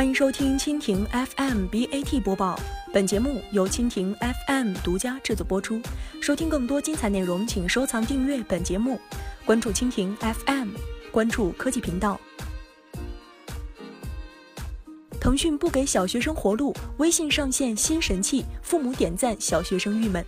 欢迎收听蜻蜓 FM BAT 播报，本节目由蜻蜓 FM 独家制作播出。收听更多精彩内容，请收藏订阅本节目，关注蜻蜓 FM，关注科技频道。腾讯不给小学生活路，微信上线新神器，父母点赞，小学生郁闷。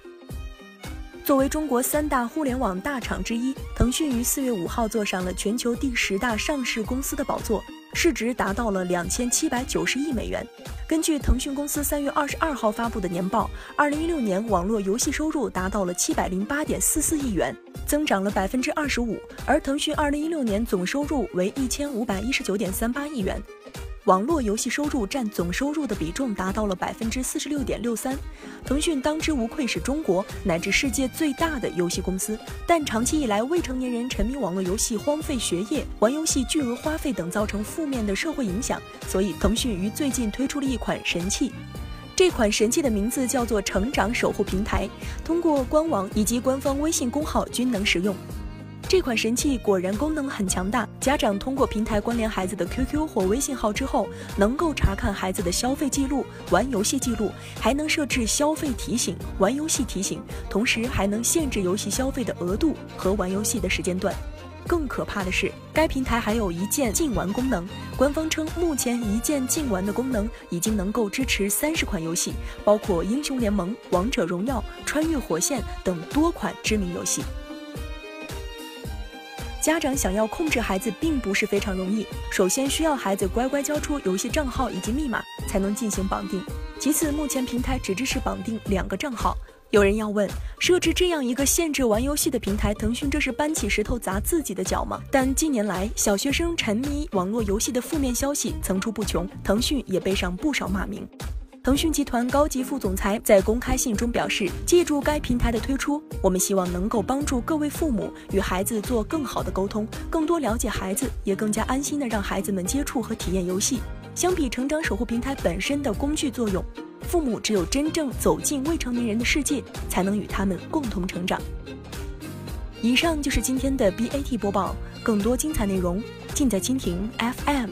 作为中国三大互联网大厂之一，腾讯于四月五号坐上了全球第十大上市公司的宝座。市值达到了两千七百九十亿美元。根据腾讯公司三月二十二号发布的年报，二零一六年网络游戏收入达到了七百零八点四四亿元，增长了百分之二十五。而腾讯二零一六年总收入为一千五百一十九点三八亿元。网络游戏收入占总收入的比重达到了百分之四十六点六三，腾讯当之无愧是中国乃至世界最大的游戏公司。但长期以来，未成年人沉迷网络游戏、荒废学业、玩游戏巨额花费等，造成负面的社会影响。所以，腾讯于最近推出了一款神器，这款神器的名字叫做“成长守护平台”，通过官网以及官方微信公号均能使用。这款神器果然功能很强大，家长通过平台关联孩子的 QQ 或微信号之后，能够查看孩子的消费记录、玩游戏记录，还能设置消费提醒、玩游戏提醒，同时还能限制游戏消费的额度和玩游戏的时间段。更可怕的是，该平台还有一键禁玩功能。官方称，目前一键禁玩的功能已经能够支持三十款游戏，包括英雄联盟、王者荣耀、穿越火线等多款知名游戏。家长想要控制孩子，并不是非常容易。首先需要孩子乖乖交出游戏账号以及密码，才能进行绑定。其次，目前平台只支持绑定两个账号。有人要问，设置这样一个限制玩游戏的平台，腾讯这是搬起石头砸自己的脚吗？但近年来，小学生沉迷网络游戏的负面消息层出不穷，腾讯也背上不少骂名。腾讯集团高级副总裁在公开信中表示：“借助该平台的推出，我们希望能够帮助各位父母与孩子做更好的沟通，更多了解孩子，也更加安心的让孩子们接触和体验游戏。相比成长守护平台本身的工具作用，父母只有真正走进未成年人的世界，才能与他们共同成长。”以上就是今天的 BAT 播报，更多精彩内容尽在蜻蜓 FM。